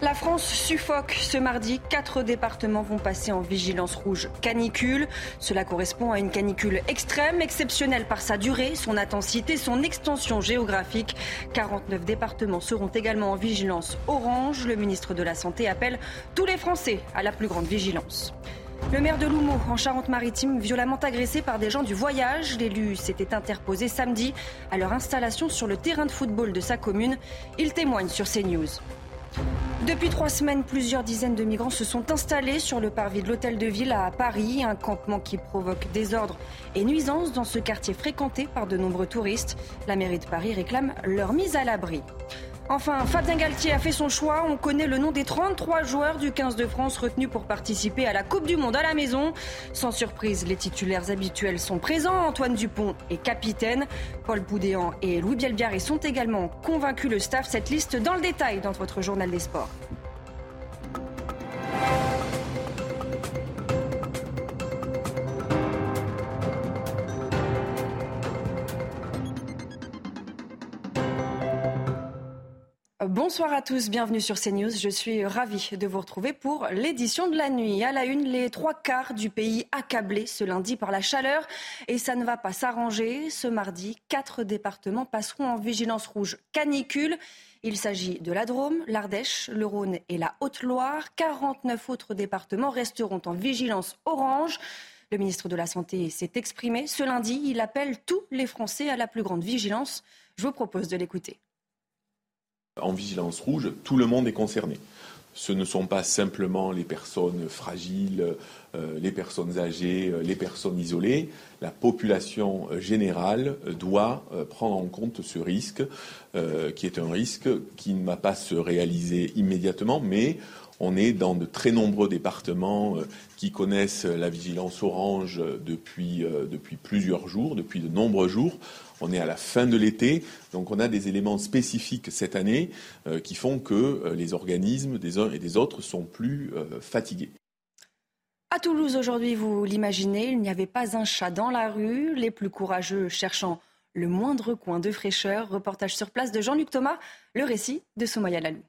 La France suffoque. Ce mardi, quatre départements vont passer en vigilance rouge canicule. Cela correspond à une canicule extrême, exceptionnelle par sa durée, son intensité, son extension géographique. 49 départements seront également en vigilance orange. Le ministre de la Santé appelle tous les Français à la plus grande vigilance. Le maire de Loumeau, en Charente-Maritime, violemment agressé par des gens du voyage. L'élu s'était interposé samedi à leur installation sur le terrain de football de sa commune. Il témoigne sur CNews. Depuis trois semaines, plusieurs dizaines de migrants se sont installés sur le parvis de l'hôtel de ville à Paris, un campement qui provoque désordre et nuisances dans ce quartier fréquenté par de nombreux touristes. La mairie de Paris réclame leur mise à l'abri. Enfin, Fabien Galtier a fait son choix. On connaît le nom des 33 joueurs du 15 de France retenus pour participer à la Coupe du Monde à la maison. Sans surprise, les titulaires habituels sont présents. Antoine Dupont est capitaine. Paul Boudéan et Louis Bielbiaré sont également convaincus le staff. Cette liste dans le détail dans votre journal des sports. Bonsoir à tous, bienvenue sur CNews. Je suis ravie de vous retrouver pour l'édition de la nuit. À la une, les trois quarts du pays accablés ce lundi par la chaleur et ça ne va pas s'arranger. Ce mardi, quatre départements passeront en vigilance rouge canicule. Il s'agit de la Drôme, l'Ardèche, le Rhône et la Haute-Loire. 49 autres départements resteront en vigilance orange. Le ministre de la Santé s'est exprimé. Ce lundi, il appelle tous les Français à la plus grande vigilance. Je vous propose de l'écouter. En vigilance rouge, tout le monde est concerné. Ce ne sont pas simplement les personnes fragiles, euh, les personnes âgées, euh, les personnes isolées. La population euh, générale doit prendre en compte ce risque, qui est un risque qui ne va pas se réaliser immédiatement, mais on est dans de très nombreux départements qui connaissent la vigilance orange depuis, depuis plusieurs jours, depuis de nombreux jours. On est à la fin de l'été, donc on a des éléments spécifiques cette année euh, qui font que euh, les organismes des uns et des autres sont plus euh, fatigués. À Toulouse aujourd'hui, vous l'imaginez, il n'y avait pas un chat dans la rue, les plus courageux cherchant le moindre coin de fraîcheur. Reportage sur place de Jean-Luc Thomas, le récit de Soumaya Lalou.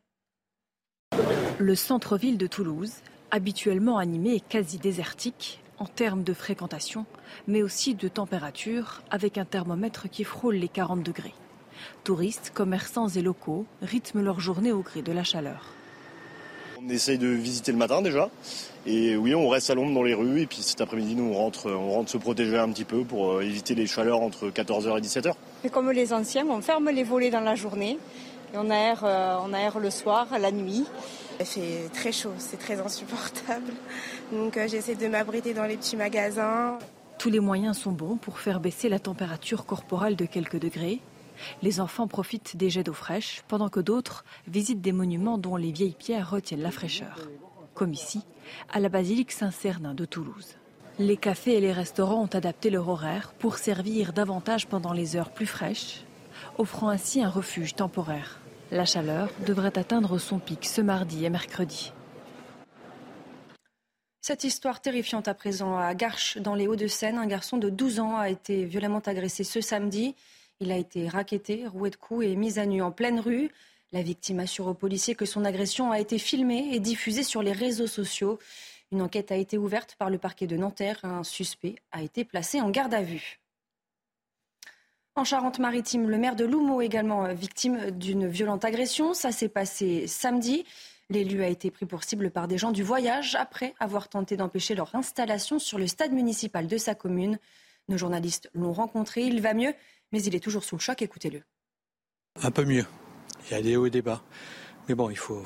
Le centre-ville de Toulouse, habituellement animé et quasi désertique, en termes de fréquentation, mais aussi de température, avec un thermomètre qui frôle les 40 degrés. Touristes, commerçants et locaux rythment leur journée au gré de la chaleur. On essaye de visiter le matin déjà. Et oui, on reste à l'ombre dans les rues. Et puis cet après-midi, nous, on rentre, on rentre se protéger un petit peu pour euh, éviter les chaleurs entre 14h et 17h. Et comme les anciens, on ferme les volets dans la journée. Et on aère, euh, on aère le soir, la nuit. Il fait très chaud, c'est très insupportable. Donc euh, j'essaie de m'abriter dans les petits magasins. Tous les moyens sont bons pour faire baisser la température corporelle de quelques degrés. Les enfants profitent des jets d'eau fraîche, pendant que d'autres visitent des monuments dont les vieilles pierres retiennent la fraîcheur, comme ici, à la basilique Saint-Cernin de Toulouse. Les cafés et les restaurants ont adapté leur horaire pour servir davantage pendant les heures plus fraîches, offrant ainsi un refuge temporaire. La chaleur devrait atteindre son pic ce mardi et mercredi. Cette histoire terrifiante à présent à Garches, dans les Hauts-de-Seine. Un garçon de 12 ans a été violemment agressé ce samedi. Il a été raquetté, roué de coups et mis à nu en pleine rue. La victime assure aux policiers que son agression a été filmée et diffusée sur les réseaux sociaux. Une enquête a été ouverte par le parquet de Nanterre. Un suspect a été placé en garde à vue. En Charente-Maritime, le maire de Loumeau également euh, victime d'une violente agression. Ça s'est passé samedi. L'élu a été pris pour cible par des gens du voyage après avoir tenté d'empêcher leur installation sur le stade municipal de sa commune. Nos journalistes l'ont rencontré. Il va mieux, mais il est toujours sous le choc. Écoutez-le. Un peu mieux. Il y a des hauts et des bas. Mais bon, il faut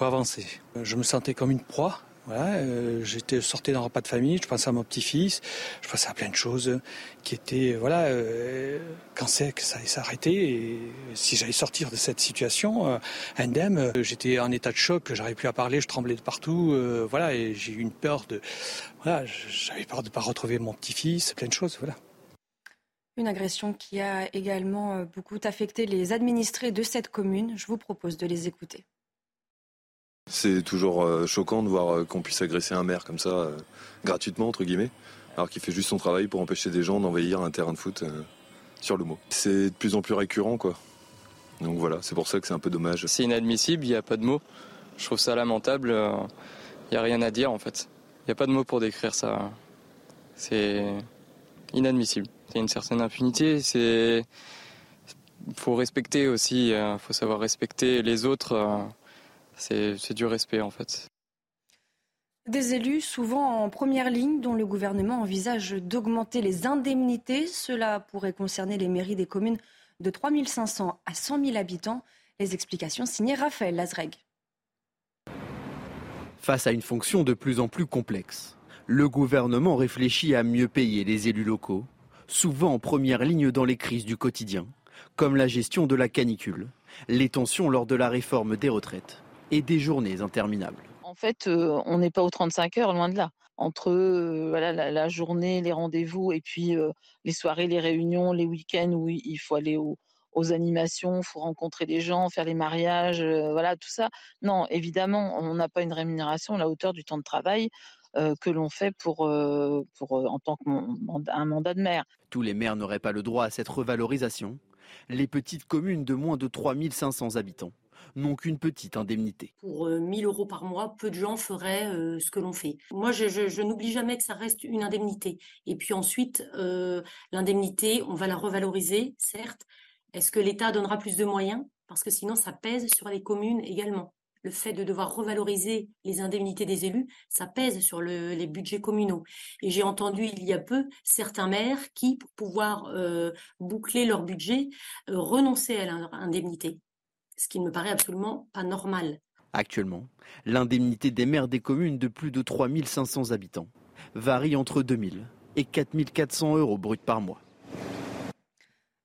avancer. Je me sentais comme une proie. Euh, j'étais sorti d'un repas de famille, je pensais à mon petit-fils, je pensais à plein de choses qui étaient, voilà, euh, quand c'est que ça allait s'arrêter si j'allais sortir de cette situation euh, indemne, euh, j'étais en état de choc, j'arrivais plus à parler, je tremblais de partout, euh, voilà, et j'ai eu une peur de, voilà, j'avais peur de pas retrouver mon petit-fils, plein de choses, voilà. Une agression qui a également euh, beaucoup affecté les administrés de cette commune. Je vous propose de les écouter. C'est toujours euh, choquant de voir euh, qu'on puisse agresser un maire comme ça, euh, gratuitement, entre guillemets, alors qu'il fait juste son travail pour empêcher des gens d'envahir un terrain de foot sur le mot. C'est de plus en plus récurrent, quoi. Donc voilà, c'est pour ça que c'est un peu dommage. C'est inadmissible, il n'y a pas de mots. Je trouve ça lamentable, il n'y a rien à dire en fait. Il n'y a pas de mots pour décrire ça. C'est inadmissible. A une certaine impunité, c'est... faut respecter aussi, faut savoir respecter les autres. C'est c'est du respect en fait. Des élus, souvent en première ligne, dont le gouvernement envisage d'augmenter les indemnités. Cela pourrait concerner les mairies des communes de 3500 à 100 000 habitants. Les explications signées Raphaël Lazreg. Face à une fonction de plus en plus complexe, le gouvernement réfléchit à mieux payer les élus locaux, souvent en première ligne dans les crises du quotidien, comme la gestion de la canicule, les tensions lors de la réforme des retraites et des journées interminables. En fait, euh, on n'est pas aux 35 heures, loin de là. Entre euh, voilà, la, la journée, les rendez-vous, et puis euh, les soirées, les réunions, les week-ends où il faut aller au- aux animations, il faut rencontrer des gens, faire les mariages, euh, voilà, tout ça. Non, évidemment, on n'a pas une rémunération à la hauteur du temps de travail euh, que l'on fait pour, euh, pour, en tant qu'un mandat de maire. Tous les maires n'auraient pas le droit à cette revalorisation. Les petites communes de moins de 3500 habitants n'ont qu'une petite indemnité. Pour euh, 1000 euros par mois, peu de gens feraient euh, ce que l'on fait. Moi, je, n'oublie jamais que ça reste une indemnité. Et puis ensuite, euh, l'indemnité, on va la revaloriser, certes. Est-ce que l'État donnera plus de moyens? Parce que sinon, ça pèse sur les communes également. Le fait de devoir revaloriser les indemnités des élus, ça pèse sur le- les budgets communaux. Et j'ai entendu il y a peu certains maires qui, pour pouvoir euh, boucler leur budget, euh, renonçaient à l'indemnité ce qui ne me paraît absolument pas normal. Actuellement, l'indemnité des maires des communes de plus de 3500 habitants varie entre 2000 et 4400 euros bruts par mois.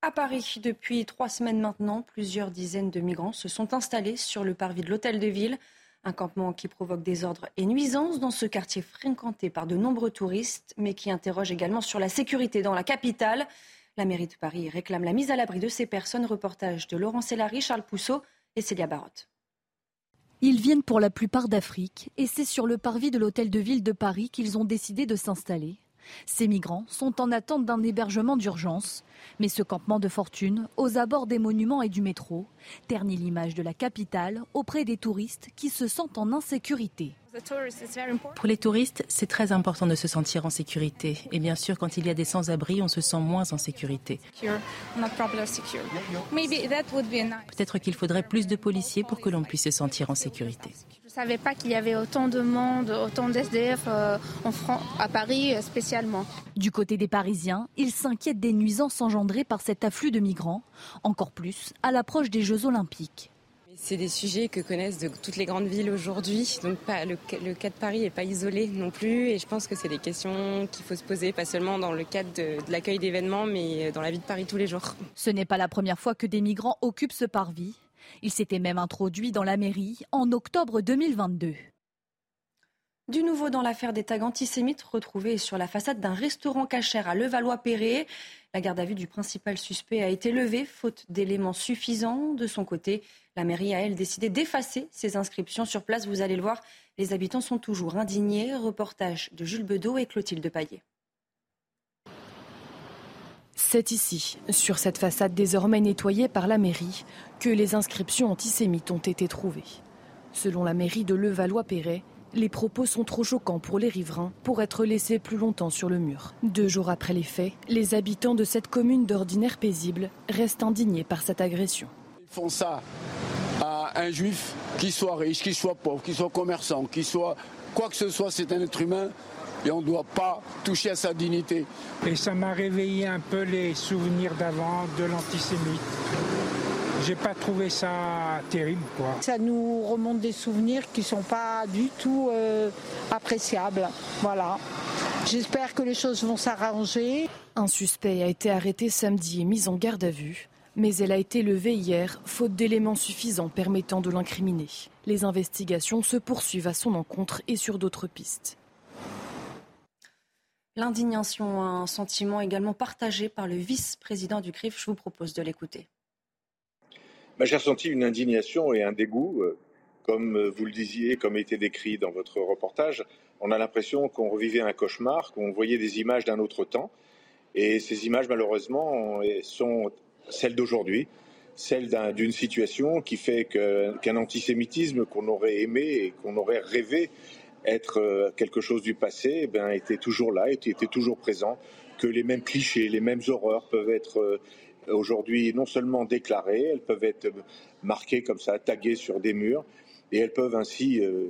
À Paris, depuis trois semaines maintenant, plusieurs dizaines de migrants se sont installés sur le parvis de l'hôtel de ville. Un campement qui provoque désordre et nuisances dans ce quartier fréquenté par de nombreux touristes, mais qui interroge également sur la sécurité dans la capitale. La mairie de Paris réclame la mise à l'abri de ces personnes. Reportage de Laurent Sélary, Charles Pousseau et Célia Barotte. Ils viennent pour la plupart d'Afrique et c'est sur le parvis de l'hôtel de ville de Paris qu'ils ont décidé de s'installer. Ces migrants sont en attente d'un hébergement d'urgence, mais ce campement de fortune, aux abords des monuments et du métro, ternit l'image de la capitale auprès des touristes qui se sentent en insécurité. Pour les touristes, c'est très important de se sentir en sécurité. Et bien sûr, quand il y a des sans-abri, on se sent moins en sécurité. Peut-être qu'il faudrait plus de policiers pour que l'on puisse se sentir en sécurité. Je ne savais pas qu'il y avait autant de monde, autant d'SDF euh, en à Paris euh, spécialement. Du côté des Parisiens, ils s'inquiètent des nuisances engendrées par cet afflux de migrants, encore plus à l'approche des Jeux olympiques. C'est des sujets que connaissent de toutes les grandes villes aujourd'hui. Donc pas, le, le cas de Paris n'est pas isolé non plus. Et je pense que c'est des questions qu'il faut se poser, pas seulement dans le cadre de, de l'accueil d'événements, mais dans la vie de Paris tous les jours. Ce n'est pas la première fois que des migrants occupent ce parvis. Ils s'étaient même introduits dans la mairie en octobre 2022. Du nouveau dans l'affaire des tags antisémites retrouvés sur la façade d'un restaurant cachère à Levallois-Perret. La garde à vue du principal suspect a été levée, faute d'éléments suffisants. De son côté, la mairie a, elle, décidé d'effacer ces inscriptions sur place. Vous allez le voir, les habitants sont toujours indignés. Reportage de Jules Bedeau et Clotilde Paillet. C'est ici, sur cette façade désormais nettoyée par la mairie, que les inscriptions antisémites ont été trouvées. Selon la mairie de Levallois-Perret, les propos sont trop choquants pour les riverains pour être laissés plus longtemps sur le mur. Deux jours après les faits, les habitants de cette commune d'ordinaire paisible restent indignés par cette agression. Ils font ça à un juif, qu'il soit riche, qu'il soit pauvre, qu'il soit commerçant, qu'il soit quoi que ce soit, c'est un être humain et on ne doit pas toucher à sa dignité. Et ça m'a réveillé un peu les souvenirs d'avant de l'antisémite. J'ai pas trouvé ça terrible. Quoi. Ça nous remonte des souvenirs qui sont pas du tout euh, appréciables. Voilà. J'espère que les choses vont s'arranger. Un suspect a été arrêté samedi et mis en garde à vue, mais elle a été levée hier, faute d'éléments suffisants permettant de l'incriminer. Les investigations se poursuivent à son encontre et sur d'autres pistes. L'indignation, un sentiment également partagé par le vice-président du CRIF. Je vous propose de l'écouter. Bah, j'ai ressenti une indignation et un dégoût. Euh, comme euh, vous le disiez, comme était décrit dans votre reportage, on a l'impression qu'on revivait un cauchemar, qu'on voyait des images d'un autre temps. Et ces images, malheureusement, sont celles d'aujourd'hui, celles d'une situation qui fait qu'un antisémitisme qu'on aurait aimé et qu'on aurait rêvé être euh, quelque chose du passé, eh bien, était toujours là, était, toujours présent, que les mêmes clichés, les mêmes horreurs peuvent être euh, aujourd'hui non seulement déclarées, elles peuvent être marquées comme ça, taguées sur des murs, et elles peuvent ainsi euh,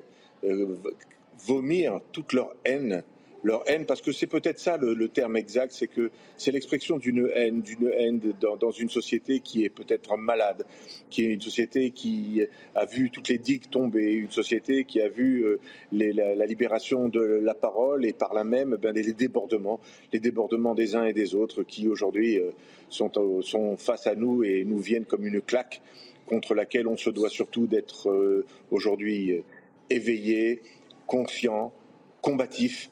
vomir toute leur haine leur haine, parce que c'est peut-être ça le, terme exact, c'est que c'est l'expression d'une haine, d'une haine dans, une société qui est peut-être malade, qui est une société qui a vu toutes les digues tomber, une société qui a vu euh, la, libération de la parole et par là même ben, les, débordements, les débordements des uns et des autres qui aujourd'hui euh, sont, sont face à nous et nous viennent comme une claque contre laquelle on se doit surtout d'être euh, aujourd'hui éveillé, conscient, combatif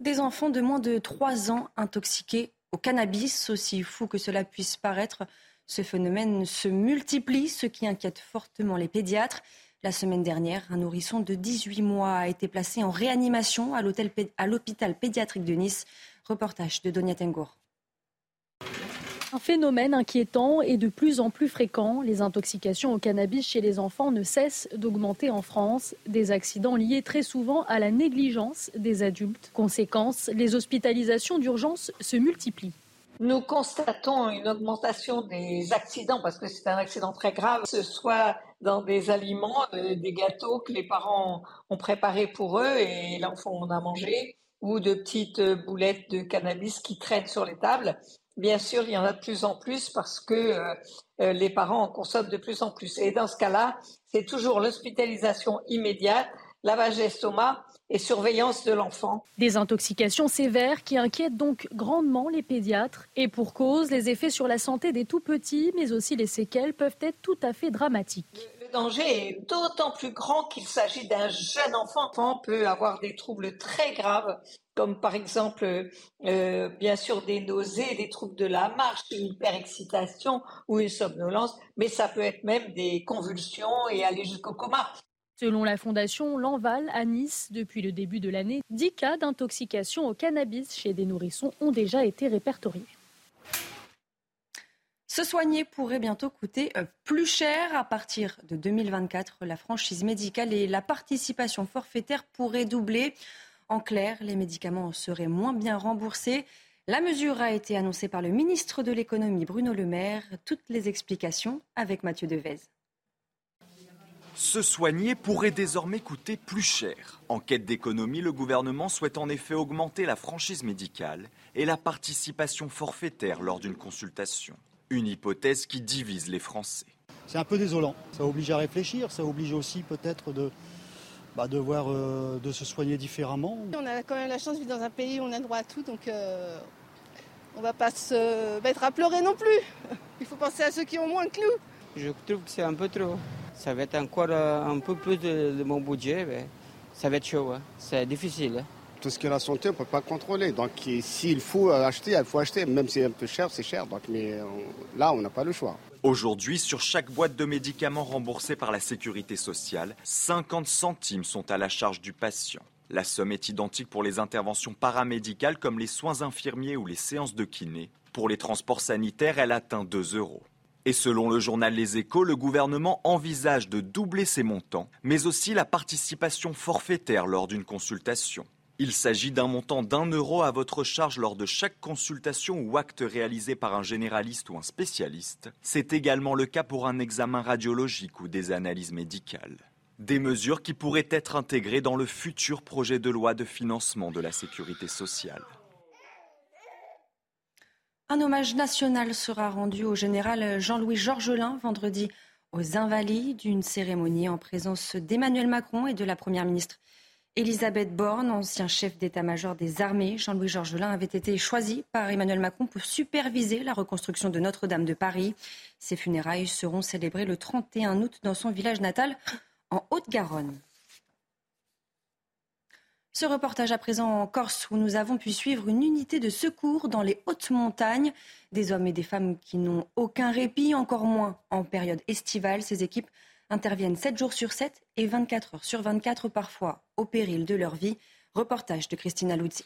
des enfants de moins de 3 ans intoxiqués au cannabis, aussi fou que cela puisse paraître. Ce phénomène se multiplie, ce qui inquiète fortement les pédiatres. La semaine dernière, un nourrisson de 18 mois a été placé en réanimation à l'hôpital pédiatrique de Nice. Reportage de Donia Tengour. Un phénomène inquiétant et de plus en plus fréquent. Les intoxications au cannabis chez les enfants ne cessent d'augmenter en France. Des accidents liés très souvent à la négligence des adultes. Conséquence, les hospitalisations d'urgence se multiplient. Nous constatons une augmentation des accidents parce que c'est un accident très grave, que ce soit dans des aliments, euh, des gâteaux que les parents ont préparés pour eux et l'enfant en a mangé, ou de petites boulettes de cannabis qui traînent sur les tables. Bien sûr, il y en a de plus en plus parce que euh, les parents en consomment de plus en plus. Et dans ce cas-là, c'est toujours l'hospitalisation immédiate, lavage d'estomac et surveillance de l'enfant. Des intoxications sévères qui inquiètent donc grandement les pédiatres. Et pour cause, les effets sur la santé des tout petits, mais aussi les séquelles peuvent être tout à fait dramatiques danger est d'autant plus grand qu'il s'agit d'un jeune enfant. L'enfant peut avoir des troubles très graves, comme par exemple, euh, bien sûr, des nausées, des troubles de la marche, une hyperexcitation ou une somnolence, mais ça peut être même des convulsions et aller jusqu'au coma. Selon la fondation L'Enval à Nice, depuis le début de l'année, 10 cas d'intoxication au cannabis chez des nourrissons ont déjà été répertoriés. Se soigner pourrait bientôt coûter euh, plus cher. À partir de 2024, la franchise médicale et la participation forfaitaire pourraient doubler. En clair, les médicaments seraient moins bien remboursés. La mesure a été annoncée par le ministre de l'économie Bruno Le Maire. Toutes les explications avec Mathieu Devez. Se soigner pourrait désormais coûter plus cher. En quête d'économie, le gouvernement souhaite en effet augmenter la franchise médicale et la participation forfaitaire lors d'une consultation. Une hypothèse qui divise les Français. C'est un peu désolant. Ça oblige à réfléchir, ça oblige aussi peut-être de, bah, de, voir, euh, de se soigner différemment. On a quand même la chance de vivre dans un pays où on a droit à tout, donc euh, on ne va pas se mettre à pleurer non plus. Il faut penser à ceux qui ont moins que nous. Je trouve que c'est un peu trop. Ça va être encore euh, un peu plus de, mon budget, mais ça va être chaud. Hein. C'est difficile. Hein tout ce qui est la santé, on ne peut pas contrôler. Donc s'il faut acheter, il faut acheter. Même si c'est un peu cher, c'est cher. Donc, mais là, on n'a pas le choix. Aujourd'hui, sur chaque boîte de médicaments remboursée par la sécurité sociale, 50 centimes sont à la charge du patient. La somme est identique pour les interventions paramédicales comme les soins infirmiers ou les séances de kiné. Pour les transports sanitaires, elle atteint 2 euros. Et selon le journal Les Échos, le gouvernement envisage de doubler ces montants, mais aussi la participation forfaitaire lors d'une consultation. Il s'agit d'un montant d'un euro à votre charge lors de chaque consultation ou acte réalisé par un généraliste ou un spécialiste. C'est également le cas pour un examen radiologique ou des analyses médicales. Des mesures qui pourraient être intégrées dans le futur projet de loi de financement de la sécurité sociale. Un hommage national sera rendu au général Jean-Louis Georgelin vendredi aux Invalides, d'une cérémonie en présence d'Emmanuel Macron et de la Première ministre Elisabeth Borne, ancien chef d'état-major des armées. Jean-Louis Georgelin avait été choisi par Emmanuel Macron pour superviser la reconstruction de Notre-Dame de Paris. Ses funérailles seront célébrées le 31 août dans son village natal en Haute-Garonne. Ce reportage à présent en Corse où nous avons pu suivre une unité de secours dans les hautes montagnes. Des hommes et des femmes qui n'ont aucun répit, encore moins en période estivale. Ces équipes interviennent 7 jours sur 7 et 24 heures sur 24 parfois au péril de leur vie. Reportage de Christina Luzzi.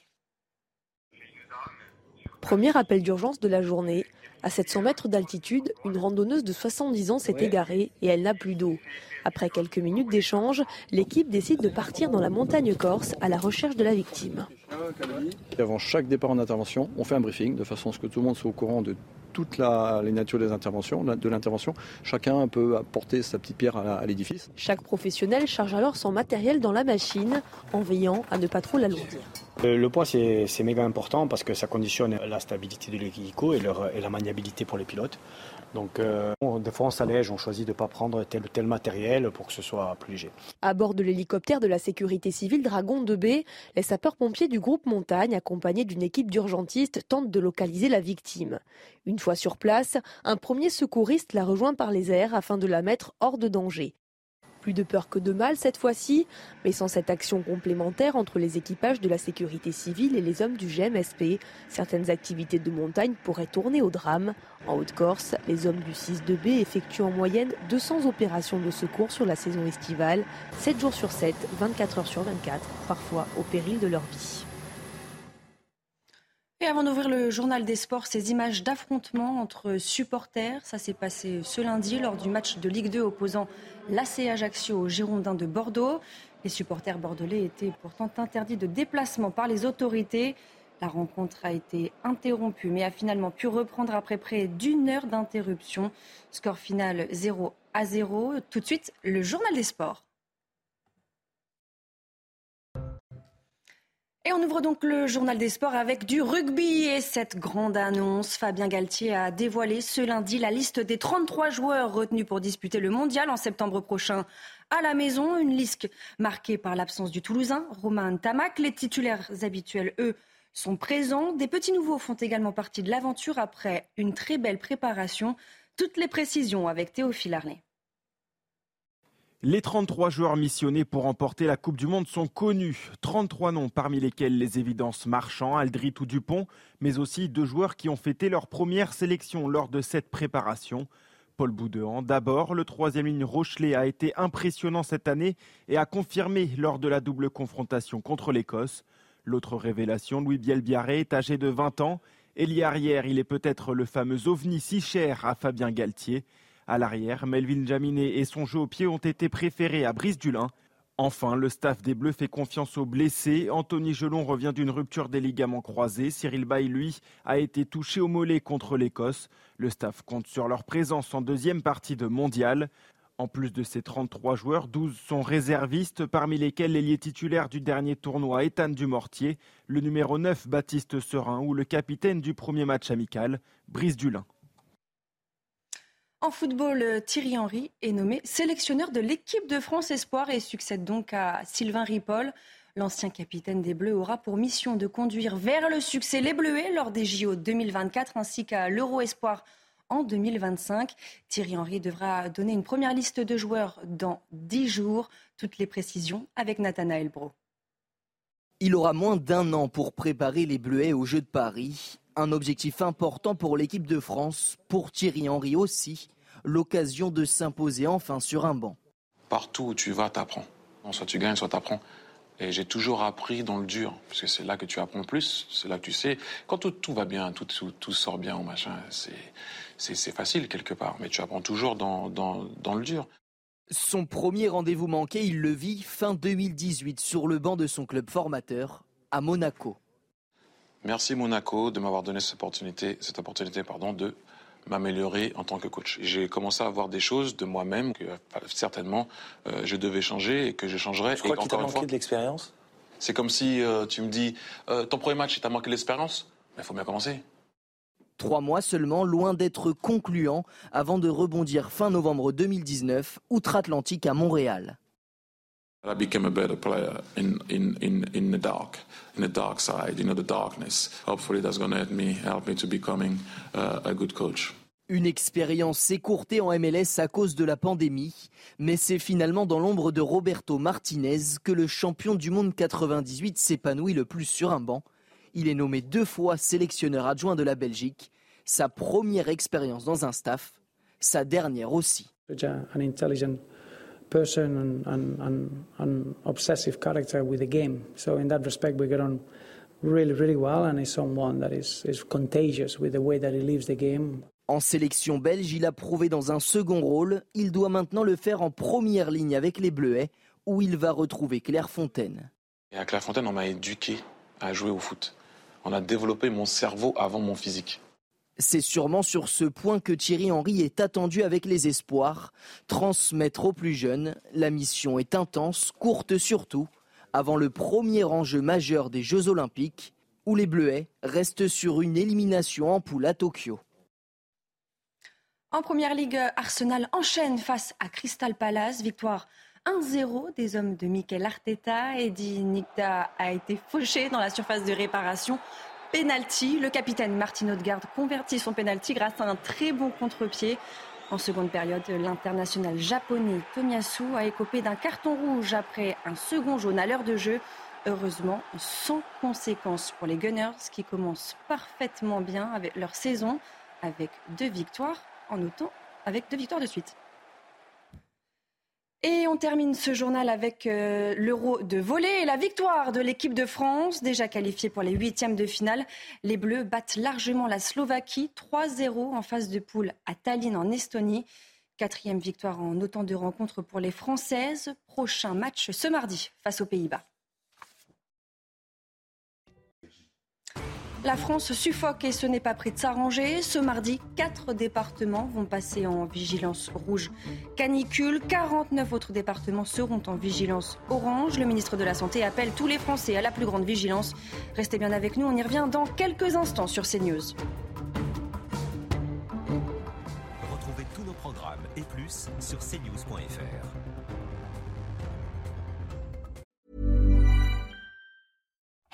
Premier appel d'urgence de la journée. À 700 mètres d'altitude, une randonneuse de 70 ans s'est égarée et elle n'a plus d'eau. Après quelques minutes d'échange, l'équipe décide de partir dans la montagne corse à la recherche de la victime. Avant chaque départ en intervention, on fait un briefing de façon à ce que tout le monde soit au courant de toutes les natures des interventions, de l'intervention. Chacun peut apporter sa petite pierre à l'édifice. Chaque professionnel charge alors son matériel dans la machine en veillant à ne pas trop l'alourdir. Euh, le poids, c'est méga important parce que ça conditionne la stabilité de l'hélico et, la maniabilité pour les pilotes. Donc, euh, des fois, on s'allège, on choisit de ne pas prendre tel ou tel matériel pour que ce soit plus léger. À bord de l'hélicoptère de la sécurité civile Dragon 2B, les sapeurs-pompiers du groupe Montagne, accompagnés d'une équipe d'urgentistes, tentent de localiser la victime. Une fois sur place, un premier secouriste la rejoint par les airs afin de la mettre hors de danger. Plus de peur que de mal cette fois-ci, mais sans cette action complémentaire entre les équipages de la sécurité civile et les hommes du GMSP, certaines activités de montagne pourraient tourner au drame. En Haute-Corse, les hommes du 6-2B effectuent en moyenne 200 opérations de secours sur la saison estivale, 7 jours sur 7, 24 heures sur 24, parfois au péril de leur vie. Et avant d'ouvrir le journal des sports, ces images d'affrontements entre supporters, ça s'est passé ce lundi lors du match de Ligue 2 opposant l'AC Ajaccio aux Girondins de Bordeaux. Les supporters bordelais étaient pourtant interdits de déplacement par les autorités. La rencontre a été interrompue mais a finalement pu reprendre après près d'une heure d'interruption. Score final 0 à 0. Tout de suite, le journal des sports. Et on ouvre donc le journal des sports avec du rugby et cette grande annonce. Fabien Galtier a dévoilé ce lundi la liste des 33 joueurs retenus pour disputer le mondial en septembre prochain à la maison. Une liste marquée par l'absence du Toulousain, Romain Tamac. Les titulaires habituels, eux, sont présents. Des petits nouveaux font également partie de l'aventure après une très belle préparation. Toutes les précisions avec Théophile Arnay. Les 33 joueurs missionnés pour remporter la Coupe du Monde sont connus. 33 noms parmi lesquels les évidences Marchand, Aldrit ou Dupont, mais aussi deux joueurs qui ont fêté leur première sélection lors de cette préparation. Paul Boudéan, d'abord, le troisième ligne Rochelet a été impressionnant cette année et a confirmé lors de la double confrontation contre l'Écosse. L'autre révélation, Louis Bielbiaré, est âgé de 20 ans. Ailier arrière, il est peut-être le fameux ovni si cher à Fabien Galtier. À l'arrière, Melvin Jaminet et son jeu au pied ont été préférés à Brice Dulin. Enfin, le staff des Bleus fait confiance aux blessés. Anthony Gelon revient d'une rupture des ligaments croisés. Cyril Bay, lui, a été touché au mollet contre l'Écosse. Le staff compte sur leur présence en deuxième partie de mondial. En plus de ces 33 joueurs, 12 sont réservistes, parmi lesquels l'ailier titulaire du dernier tournoi, Ethan Dumortier, le numéro 9, Baptiste Serin, ou le capitaine du premier match amical, Brice Dulin. En football, euh, Thierry Henry est nommé sélectionneur de l'équipe de France Espoir et succède donc à Sylvain Ripoll. L'ancien capitaine des Bleus aura pour mission de conduire vers le succès les Bleuets lors des JO 2024 ainsi qu'à l'Euro Espoir en 2025. Thierry Henry devra donner une première liste de joueurs dans 10 jours. Toutes les précisions avec Nathanaël Bro. Il aura moins d'un an pour préparer les Bleuets aux Jeux de Paris. Un objectif important pour l'équipe de France, pour Thierry Henry aussi, l'occasion de s'imposer enfin sur un banc. Partout où tu vas, t'apprends. Soit tu gagnes, soit t'apprends. Et j'ai toujours appris dans le dur, parce que c'est là que tu apprends le plus, c'est là que tu sais. Quand tout, va bien, tout, tout, sort bien machin, c'est facile quelque part, mais tu apprends toujours dans, dans, dans le dur. Son premier rendez-vous manqué, il le vit fin 2018 sur le banc de son club formateur à Monaco. Merci Monaco de m'avoir donné cette opportunité, cette opportunité pardon, de m'améliorer en tant que coach. J'ai commencé à voir des choses de moi-même que certainement euh, je devais changer et que je changerais. Tu crois qu'il t'a manqué de l'expérience C'est comme si euh, tu me dis euh, ton premier match, il t'a manqué de l'expérience. Mais il faut bien commencer. Trois mois seulement, loin d'être concluant, avant de rebondir fin novembre 2019, outre-Atlantique à Montréal. I became a better player in, in, in, in the dark, in the dark side, you know, the darkness. Hopefully that's going to help me, help me to becoming uh, a good coach. Une expérience écourtée en MLS à cause de la pandémie, mais c'est finalement dans l'ombre de Roberto Martinez que le champion du monde 98 s'épanouit le plus sur un banc. Il est nommé deux fois sélectionneur adjoint de la Belgique, sa première expérience dans un staff, sa dernière aussi. Intelligent person and, and, and obsessive character with the game. So in that respect, we get on really, really well, and he's someone that is, is contagious with the way that he lives the game. En sélection belge, il a prouvé dans un second rôle. Il doit maintenant le faire en première ligne avec les Bleuets, où il va retrouver Clairefontaine. Et à Clairefontaine, on m'a éduqué à jouer au foot. On a développé mon cerveau avant mon physique. C'est sûrement sur ce point que Thierry Henry est attendu avec les espoirs. Transmettre aux plus jeunes, la mission est intense, courte surtout, avant le premier enjeu majeur des Jeux Olympiques, où les Bleuets restent sur une élimination en poule à Tokyo. En première ligue, Arsenal enchaîne face à Crystal Palace. Victoire 1-0 des hommes de Mikel Arteta. Eddie Nikda a été fauché dans la surface de réparation. Penalty. Le capitaine Martin Odegaard convertit son penalty grâce à un très bon contre-pied. En seconde période, l'international japonais Tomiyasu a écopé d'un carton rouge après un second jaune à l'heure de jeu. Heureusement, sans conséquence pour les Gunners qui commencent parfaitement bien avec leur saison avec deux victoires en autant avec deux victoires de suite. Et on termine ce journal avec euh, l'euro de volée et la victoire de l'équipe de France, déjà qualifiée pour les huitièmes de finale. Les Bleus battent largement la Slovaquie 3-0 en phase de poule à Tallinn en Estonie. Quatrième victoire en autant de rencontres pour les Françaises. Prochain match ce mardi face aux Pays-Bas. La France suffoque et ce n'est pas prêt de s'arranger. Ce mardi, quatre départements vont passer en vigilance rouge canicule. 49 autres départements seront en vigilance orange. Le ministre de la Santé appelle tous les Français à la plus grande vigilance. Restez bien avec nous, on y revient dans quelques instants sur CNews. Retrouvez tous nos programmes et plus sur cnews.fr.